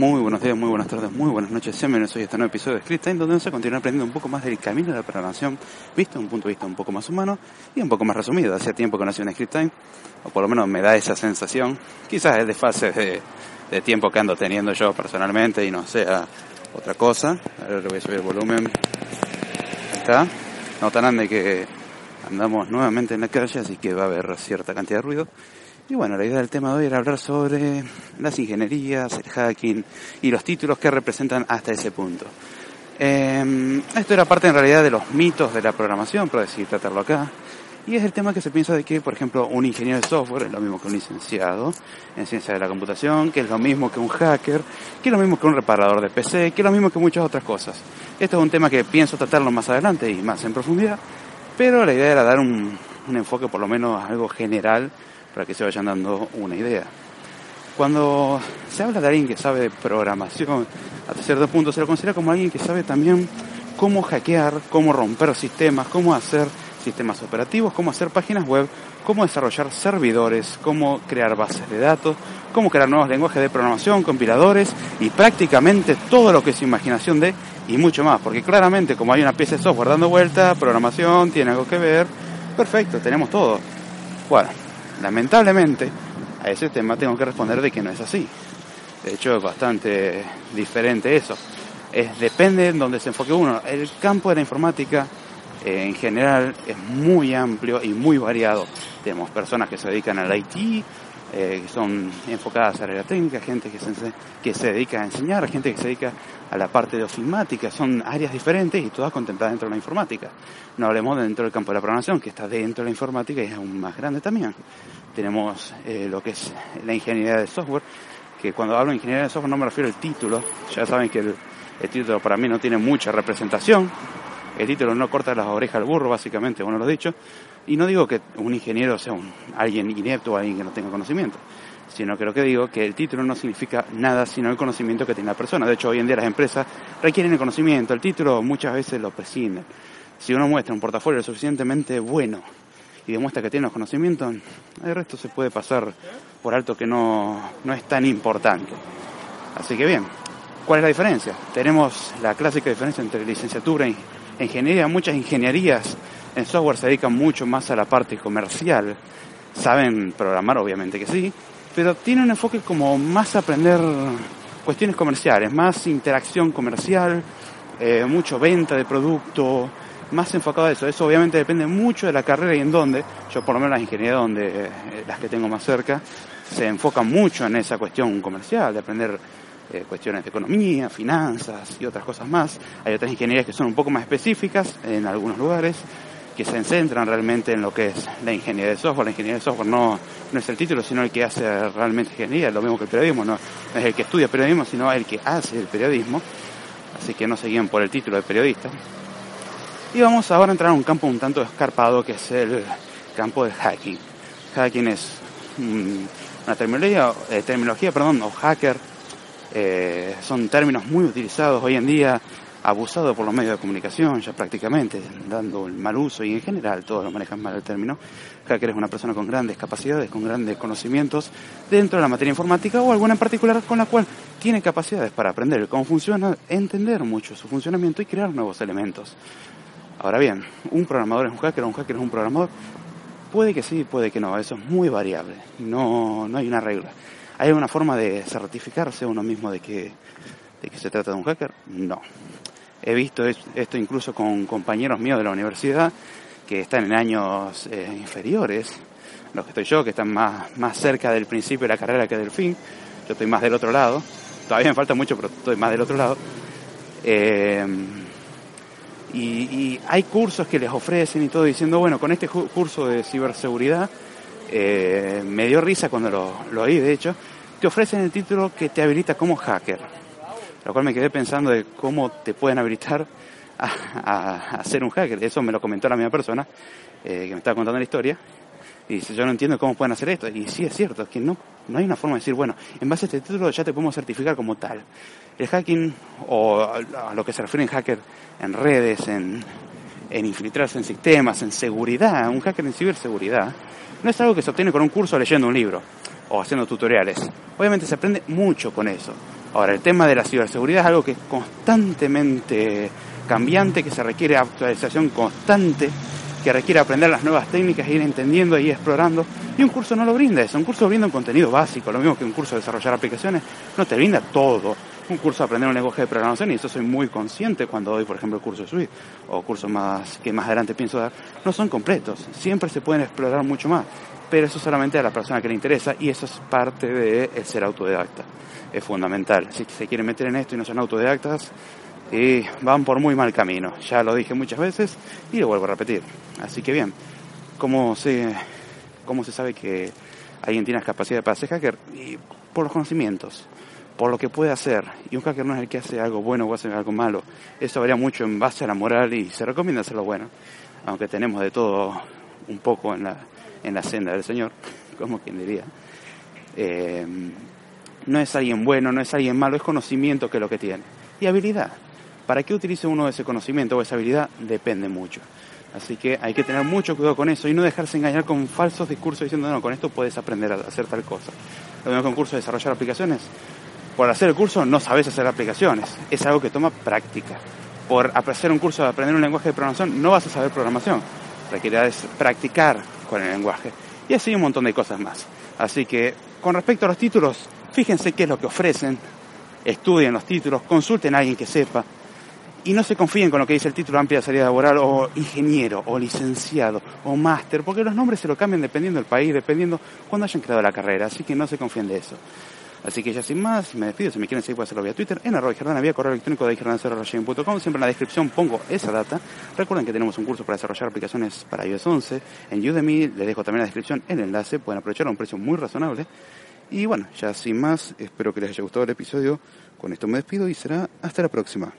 Muy buenos días, muy buenas tardes, muy buenas noches. Bienvenidos hoy a este nuevo episodio de Script Time, donde vamos a continuar aprendiendo un poco más del camino de la programación, visto un punto de vista un poco más humano y un poco más resumido. Hacía tiempo que no hacía un Script Time, o por lo menos me da esa sensación. Quizás es de fase de, de tiempo que ando teniendo yo personalmente y no sea otra cosa. A ver, le voy a subir el volumen. Ahí está. No tan grande que andamos nuevamente en la calle, así que va a haber cierta cantidad de ruido. Y bueno, la idea del tema de hoy era hablar sobre las ingenierías, el hacking y los títulos que representan hasta ese punto. Eh, esto era parte en realidad de los mitos de la programación, pero decidí tratarlo acá. Y es el tema que se piensa de que, por ejemplo, un ingeniero de software es lo mismo que un licenciado en ciencia de la computación, que es lo mismo que un hacker, que es lo mismo que un reparador de PC, que es lo mismo que muchas otras cosas. Esto es un tema que pienso tratarlo más adelante y más en profundidad, pero la idea era dar un, un enfoque por lo menos algo general para que se vayan dando una idea. Cuando se habla de alguien que sabe programación, hasta cierto punto se lo considera como alguien que sabe también cómo hackear, cómo romper sistemas, cómo hacer sistemas operativos, cómo hacer páginas web, cómo desarrollar servidores, cómo crear bases de datos, cómo crear nuevos lenguajes de programación, compiladores y prácticamente todo lo que es imaginación de y mucho más, porque claramente como hay una pieza de software dando vuelta, programación tiene algo que ver, perfecto, tenemos todo. Bueno, lamentablemente a ese tema tengo que responder de que no es así. De hecho es bastante diferente eso. Es, depende de donde se enfoque uno. El campo de la informática eh, en general es muy amplio y muy variado. Tenemos personas que se dedican al IT, eh, que son enfocadas a la técnica, gente que se, que se dedica a enseñar, gente que se dedica a la parte de ofimática, son áreas diferentes y todas contempladas dentro de la informática. No hablemos dentro del campo de la programación, que está dentro de la informática y es aún más grande también. Tenemos eh, lo que es la ingeniería de software, que cuando hablo de ingeniería de software no me refiero al título, ya saben que el, el título para mí no tiene mucha representación, el título no corta las orejas al burro, básicamente, bueno lo he dicho, y no digo que un ingeniero sea un, alguien inepto o alguien que no tenga conocimiento, sino que lo que digo que el título no significa nada sino el conocimiento que tiene la persona. De hecho, hoy en día las empresas requieren el conocimiento, el título muchas veces lo prescinden. Si uno muestra un portafolio suficientemente bueno y demuestra que tiene los conocimientos, el resto se puede pasar por alto que no, no es tan importante. Así que bien, ¿cuál es la diferencia? Tenemos la clásica diferencia entre licenciatura y ingeniería. Muchas ingenierías en software se dedican mucho más a la parte comercial. Saben programar, obviamente que sí, pero tiene un enfoque como más aprender cuestiones comerciales, más interacción comercial, eh, mucho venta de producto, más enfocado a eso. Eso obviamente depende mucho de la carrera y en dónde. Yo por lo menos las ingenierías donde eh, las que tengo más cerca se enfocan mucho en esa cuestión comercial, de aprender eh, cuestiones de economía, finanzas y otras cosas más. Hay otras ingenierías que son un poco más específicas en algunos lugares que se centran realmente en lo que es la ingeniería de software. La ingeniería de software no, no es el título, sino el que hace realmente ingeniería, lo mismo que el periodismo, no, es el que estudia periodismo, sino el que hace el periodismo. Así que no se guían por el título de periodista. Y vamos ahora a entrar a un campo un tanto escarpado que es el campo del hacking. Hacking es una terminología, eh, terminología perdón, o hacker. Eh, son términos muy utilizados hoy en día abusado por los medios de comunicación ya prácticamente, dando el mal uso y en general todos lo manejan mal el término. Hacker es una persona con grandes capacidades, con grandes conocimientos dentro de la materia informática o alguna en particular con la cual tiene capacidades para aprender cómo funciona, entender mucho su funcionamiento y crear nuevos elementos. Ahora bien, un programador es un hacker, un hacker es un programador. Puede que sí, puede que no, eso es muy variable, no, no hay una regla. ¿Hay una forma de certificarse uno mismo de que, de que se trata de un hacker? No. He visto esto incluso con compañeros míos de la universidad que están en años eh, inferiores, los que estoy yo, que están más, más cerca del principio de la carrera que del fin. Yo estoy más del otro lado. Todavía me falta mucho, pero estoy más del otro lado. Eh, y, hay cursos que les ofrecen y todo diciendo, bueno, con este curso de ciberseguridad, eh, me dio risa cuando lo, lo oí, de hecho, te ofrecen el título que te habilita como hacker lo cual me quedé pensando de cómo te pueden habilitar a, a, a ser un hacker. Eso me lo comentó la misma persona eh, que me estaba contando la historia. Y dice, yo no entiendo cómo pueden hacer esto. Y sí es cierto, es que no, no hay una forma de decir, bueno, en base a este título ya te podemos certificar como tal. El hacking, o a lo que se refiere en hacker en redes, en, en infiltrarse en sistemas, en seguridad, un hacker en ciberseguridad, no es algo que se obtiene con un curso leyendo un libro o haciendo tutoriales. Obviamente se aprende mucho con eso Ahora, el tema de la ciberseguridad es algo que es constantemente cambiante, que se requiere actualización constante, que requiere aprender las nuevas técnicas, ir entendiendo y explorando. Y un curso no lo brinda eso, un curso brinda un contenido básico, lo mismo que un curso de desarrollar aplicaciones, no te brinda todo. Un curso de aprender un lenguaje de programación, y eso soy muy consciente cuando doy, por ejemplo, el curso de Swift o cursos más que más adelante pienso dar, no son completos, siempre se pueden explorar mucho más, pero eso solamente a la persona que le interesa y eso es parte de ser autodidacta. Es fundamental. Si se quieren meter en esto y no son autodidactas, y van por muy mal camino. Ya lo dije muchas veces y lo vuelvo a repetir. Así que bien, ¿cómo se, cómo se sabe que alguien tiene las capacidades para ser hacker? Y por los conocimientos, por lo que puede hacer. Y un hacker no es el que hace algo bueno o hace algo malo. Eso varía mucho en base a la moral y se recomienda hacerlo bueno. Aunque tenemos de todo un poco en la, en la senda del Señor, como quien diría. Eh, no es alguien bueno, no es alguien malo, es conocimiento que es lo que tiene. Y habilidad. ¿Para qué utilice uno ese conocimiento o esa habilidad? Depende mucho. Así que hay que tener mucho cuidado con eso y no dejarse engañar con falsos discursos diciendo, no, con esto puedes aprender a hacer tal cosa. Lo mismo con curso de desarrollar aplicaciones. Por hacer el curso no sabes hacer aplicaciones. Es algo que toma práctica. Por hacer un curso de aprender un lenguaje de programación no vas a saber programación. Requiere practicar con el lenguaje. Y así un montón de cosas más. Así que con respecto a los títulos, fíjense qué es lo que ofrecen, estudien los títulos, consulten a alguien que sepa, y no se confíen con lo que dice el título amplia salida laboral o ingeniero o licenciado o máster, porque los nombres se lo cambian dependiendo del país, dependiendo cuando hayan creado la carrera, así que no se confíen de eso. Así que ya sin más, me despido. Si me quieren seguir, pueden hacerlo vía Twitter, en arroba Jordana, vía correo electrónico de com Siempre en la descripción pongo esa data. Recuerden que tenemos un curso para desarrollar aplicaciones para iOS 11 en Udemy. Les dejo también en la descripción el enlace. Pueden aprovechar a un precio muy razonable. Y bueno, ya sin más, espero que les haya gustado el episodio. Con esto me despido y será hasta la próxima.